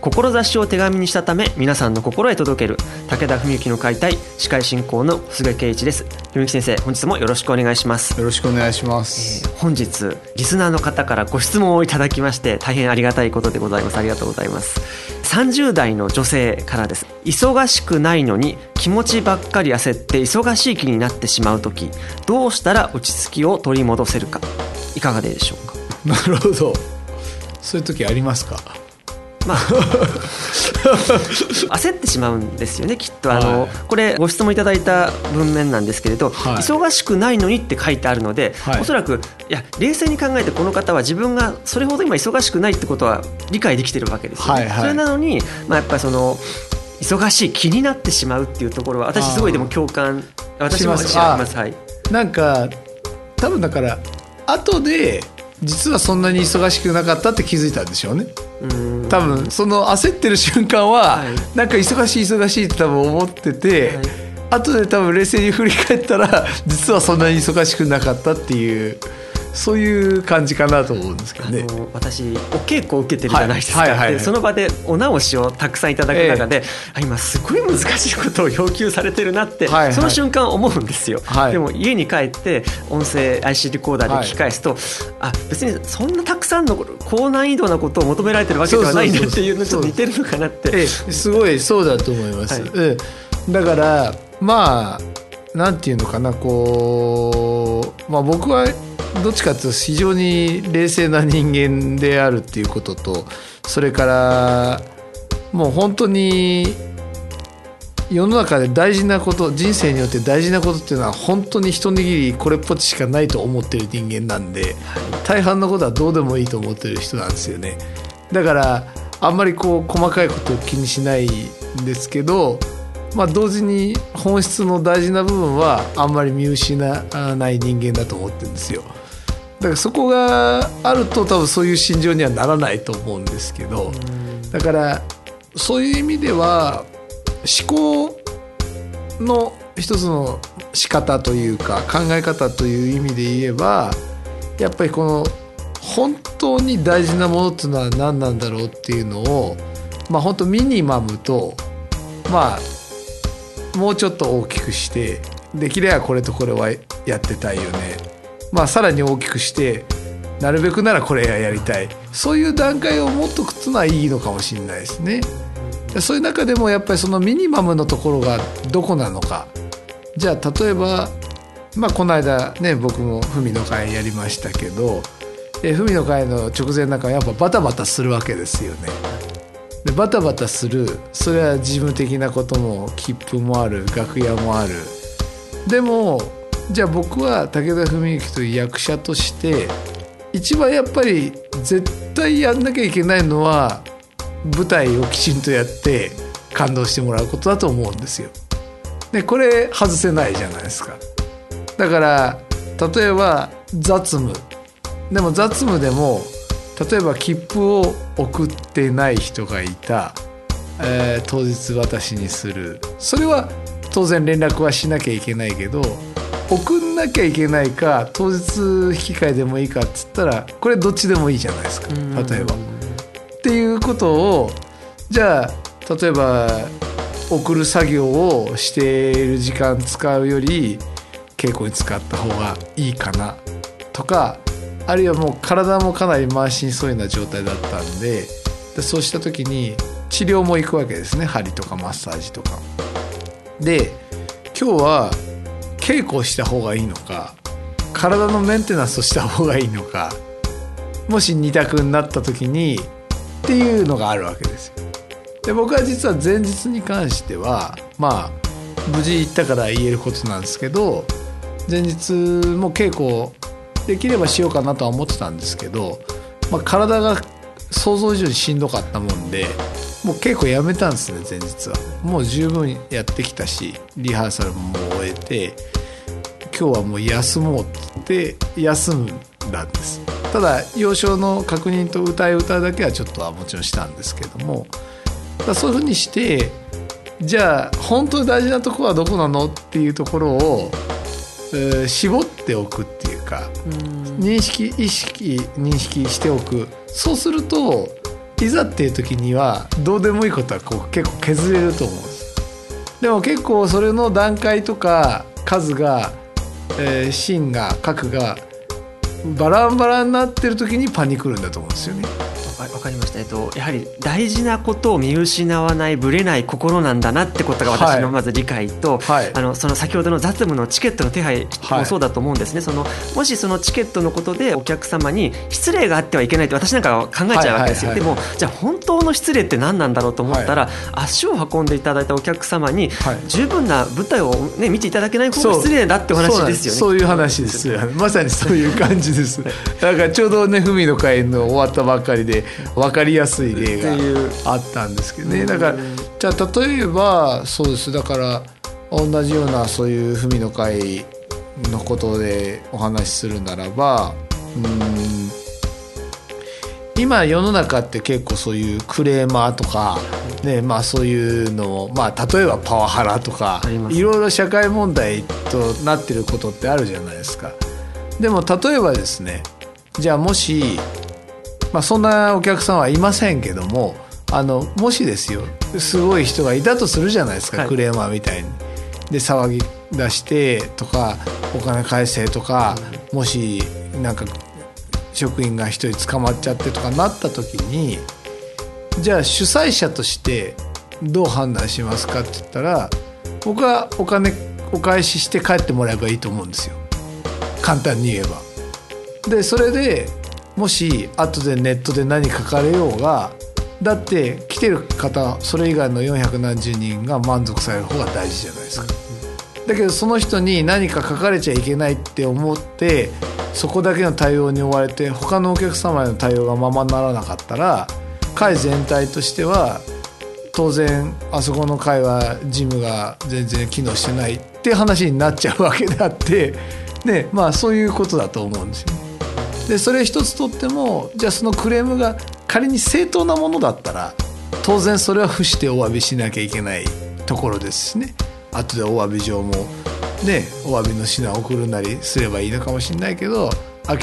志を手紙にしたため皆さんの心へ届ける武田文幸の解体司会進行の菅圭一です。文幸先生本日もよろしくお願いします。よろしくお願いします、えー、本日リスナーの方からご質問をいただきまして大変ありがたいことでございます。ありがとうございます。30代の女性からです。忙しくないのに気持ちばっかり焦って忙しい気になってしまう時どうしたら落ち着きを取り戻せるか。いかがでしょうか。なるほど。そういう時ありますか？まあ 焦ってしまうんですよねきっと。あの、はい、これご質問いただいた文面なんですけれど、はい、忙しくないのにって書いてあるので、はい、おそらくいや冷静に考えてこの方は自分がそれほど今忙しくないってことは理解できてるわけですよね。はいはい、それなのに、まあ、やっぱりその忙しい気になってしまうっていうところは私すごいでも共感私もします。はい、なんか多分だから後で実はそんなに忙しくなかったって気づいたんでしょうね。多分その焦ってる瞬間は、はい、なんか忙しい忙しいって多分思ってて、はい、後で多分冷静に振り返ったら実はそんなに忙しくなかったっていう。そういう感じかなと思うんですけどね。私お稽古を受けてるじゃないですか、はい。はいはいはい、その場でお直しをたくさんいただく中で、えー、今すごい難しいことを要求されてるなって、はいはい、その瞬間思うんですよ、はい、でも家に帰って音声 IC レコーダーで聞き返すと、はい、あ別にそんなたくさんの高難易度なことを求められてるわけではないんだっていうのと似てるのかなって、えー、すごいそうだと思います、はい、だからまあなんていうのかなこう、まあ、僕はどっちかというと非常に冷静な人間であるっていうこととそれからもう本当に世の中で大事なこと人生によって大事なことっていうのは本当に一握りこれっぽっちしかないと思ってる人間なんで大半のことはどうでもいいと思ってる人なんですよねだからあんまりこう細かいことを気にしないんですけどまあ同時に本質の大事な部分はあんまり見失わない人間だと思ってるんですよ。だからそこがあると多分そういう心情にはならないと思うんですけどだからそういう意味では思考の一つの仕方というか考え方という意味で言えばやっぱりこの本当に大事なものっていうのは何なんだろうっていうのをまあ本当ミニマムとまあもうちょっと大きくしてできればこれとこれはやってたいよねまあ、さらに大きくしてなるべくならこれやりたいそういう段階を持っとくっていうのはいいのかもしれないですね。そういう中でもやっぱりそのミニマムのところがどこなのかじゃあ例えばまあこの間ね僕も文の会やりましたけど文の会の直前なんかはやっぱバタバタするわけですよね。でバタバタするそれは事務的なことも切符もある楽屋もあるでもじゃあ僕は武田文幸という役者として一番やっぱり絶対やんなきゃいけないのは舞台をきちんとやって感動してもらうことだと思うんですよ。でこれ外せないじゃないですか。だから例えば雑務でも雑務でも例えば切符を送ってない人がいた、えー、当日私にするそれは当然連絡はしなきゃいけないけど送んなきゃいけないか当日引き換えでもいいかっつったらこれどっちでもいいじゃないですか例えば。っていうことをじゃあ例えば送る作業をしている時間使うより稽古に使った方がいいかなとかあるいはもう体もかなり満身創痍な状態だったんででそうした時に治療も行くわけですね針とかマッサージとか。で今日は稽古をした方がいいのか体のメンテナンスをした方がいいのかもし2択になった時にっていうのがあるわけですよ。で僕は実は前日に関してはまあ無事行ったから言えることなんですけど前日も稽古できればしようかなとは思ってたんですけど、まあ、体が想像以上にしんどかったもんでもう稽古やめたんですね前日はもう十分やってきたしリハーサルももう終えて今日はもう休もうって休んだんです。ただ幼少の確認と歌い歌だけはちょっとはもちろんしたんですけどもそういうふうにしてじゃあ本当に大事なところはどこなのっていうところを、えー、絞っておくっていうか認識意識認識しておく。そうするといざっていう時にはどうでもいいことはこう結構削れると思うんです。でも結構それの段階とか数が、えー、芯が核がバランバラになってる時にパニクるんだと思うんですよね。わかりました、えっと、やはり大事なことを見失わないぶれない心なんだなってことが私のまず理解と、はい、あのその先ほどの雑務のチケットの手配もそうだと思うんですね、はい、そのもしそのチケットのことでお客様に失礼があってはいけないって私なんかは考えちゃうわけですよ、でもじゃあ本当の失礼って何なんだろうと思ったら、はい、足を運んでいただいたお客様に十分な舞台を、ね、見ていただけない方が失礼だってお話ですよね。そういう話です。まさにそういう感じです。だからちょうどね文の会の終わったばっかりで分かりやすい例があったんですけどね。だからじゃあ例えばそうです。だから同じようなそういう文の会のことでお話しするならばうん今世の中って結構そういうクレーマーとか、ねまあ、そういうのを、まあ、例えばパワハラとかいろいろ社会問題となってることってあるじゃないですか。でも例えばですねじゃあもしまあ、そんなお客さんはいませんけどもあのもしですよすごい人がいたとするじゃないですか、はい、クレーマーみたいに。で騒ぎ出してとかお金返せとかもしなんか職員が一人捕まっちゃってとかなった時にじゃあ主催者としてどう判断しますかって言ったら僕はお金お返しして帰ってもらえばいいと思うんですよ簡単に言えば。でそれでもし後でネットで何書かれようがだって来てる方それ以外の400何十人が満足される方が大事じゃないですか。だけどその人に何か書かれちゃいけないって思ってそこだけの対応に追われて他のお客様への対応がままならなかったら会全体としては当然あそこの会は事務が全然機能してないって話になっちゃうわけであってでまあそういうことだと思うんですよね。でそれ一つとってもじゃあそのクレームが仮に正当なものだったら当然それは付してお詫びしなきゃいけないところですしね後でお詫び状もねお詫びの品を送るなりすればいいのかもしれないけど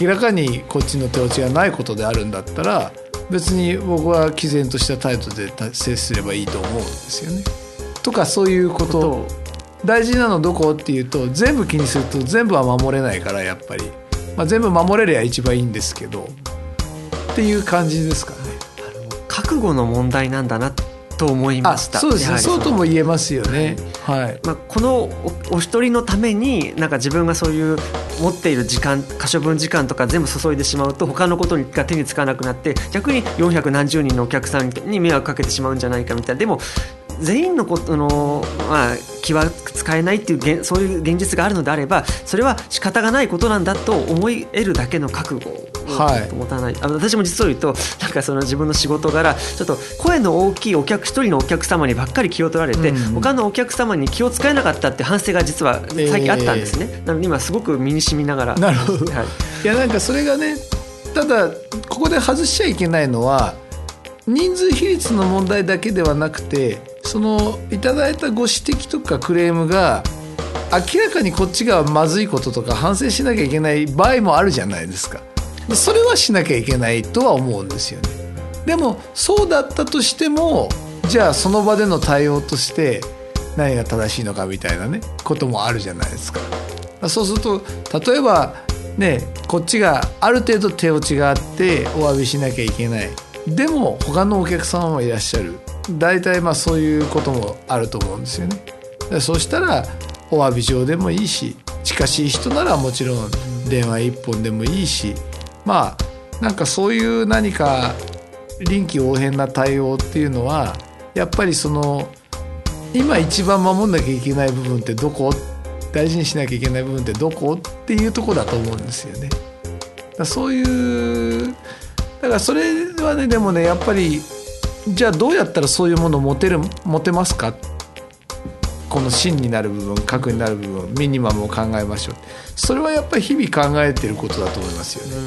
明らかにこっちの手落ちがないことであるんだったら別に僕は毅然とした態度で接すればいいと思うんですよね。とかそういうこと大事なのどこっていうと全部気にすると全部は守れないからやっぱり。まあ、全部守れりゃ一番いいんですけどっていう感じですかね。覚悟の問題なんだなと思いました。そうですね。そうとも言えますよね、はい、はい、まあ、このお一人のためになんか自分がそういう持っている時間可処分時間とか全部注いでしまうと他のことが手につかなくなって逆に400何十人のお客さんに迷惑かけてしまうんじゃないかみたいな。でも全員のことの、まあ、気は使えないっていうそういう現実があるのであればそれは仕方がないことなんだと思い得るだけの覚悟を持たない、はい、あ私も実を言うとなんかその自分の仕事柄ちょっと声の大きいお客一人のお客様にばっかり気を取られて、うん、他のお客様に気を使えなかったって反省が実は最近あったんですね、えー、なので今すごく身に染みながら。なるほど、はい、いやなんかそれがねただここで外しちゃいけないのは人数比率の問題だけではなくてそのいただいたご指摘とかクレームが明らかにこっちがまずいこととか反省しなきゃいけない場合もあるじゃないですか。それはしなきゃいけないとは思うんですよね。でもそうだったとしてもじゃあその場での対応として何が正しいのかみたいなねこともあるじゃないですか。そうすると例えばねこっちがある程度手落ちがあってお詫びしなきゃいけない。でも他のお客様もいらっしゃる。大体まあそういうこともあると思うんですよね。そしたらお詫び状でもいいし近しい人ならもちろん電話一本でもいいしまあなんかそういう何か臨機応変な対応っていうのはやっぱりその今一番守んなきゃいけない部分ってどこ？大事にしなきゃいけない部分ってどこ？っていうとこだと思うんですよね。だそういうだからそれはねでもねやっぱりじゃあどうやったらそういうものを持てる持てますか？この真になる部分核になる部分ミニマムを考えましょう。それはやっぱり日々考えてることだと思いますよね。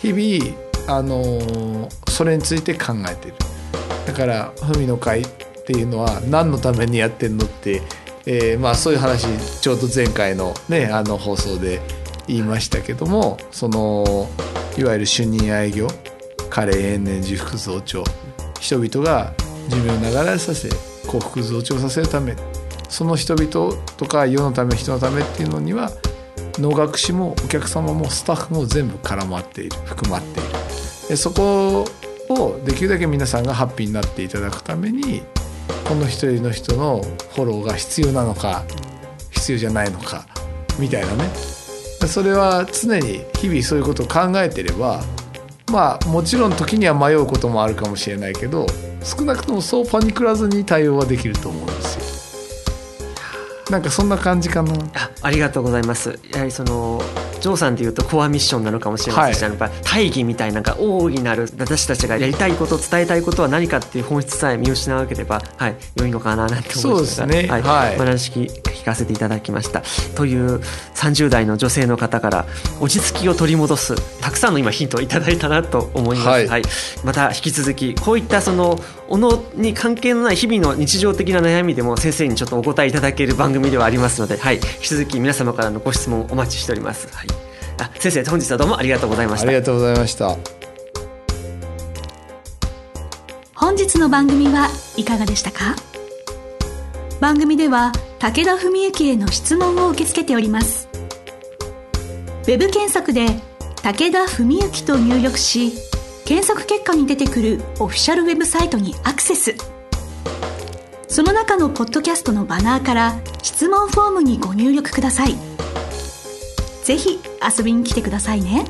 日々あのそれについて考えてる。だから「文の会」っていうのは何のためにやってんのって、えー、まあそういう話ちょうど前回のねあの放送で言いましたけどもそのいわゆる主任愛業加齢延年自福増長人々が寿命を長らさせ幸福増長させるためその人々とか世のため人のためっていうのには能楽師もお客様もスタッフも全部絡まっている含まっている。でそこをできるだけ皆さんがハッピーになっていただくためにこの一人の人のフォローが必要なのか必要じゃないのか。みたいなねそれは常に日々そういうことを考えてればまあもちろん時には迷うこともあるかもしれないけど少なくともそうパニクらずに対応はできると思うんですよ。なんかそんな感じかな。あありがとうございます。やはりそのジョーさんでいうとコアミッションなのかもしれません。し、はい、やっぱ大義みたいな大いなる私たちがやりたいこと伝えたいことは何かっていう本質さえ見失わなければ、はい、良いのかななんて思いましたそうですね、はい。はい、お話聞かせていただきました。という30代の女性の方から落ち着きを取り戻すたくさんの今ヒントをいただいたなと思います、はい、はい、また引き続きこういったそのおのに関係のない日々の日常的な悩みでも先生にちょっとお答えいただける番組ではありますので、はい、引き続き皆様からのご質問お待ちしております、はい、あ先生本日はどうもありがとうございました。ありがとうございました。本日の番組はいかがでしたか？番組では武田文幸への質問を受け付けております。ウェブ検索で「武田文幸」と入力し検索結果に出てくるオフィシャルウェブサイトにアクセスその中のポッドキャストのバナーから質問フォームにご入力くださいぜひ遊びに来てくださいね。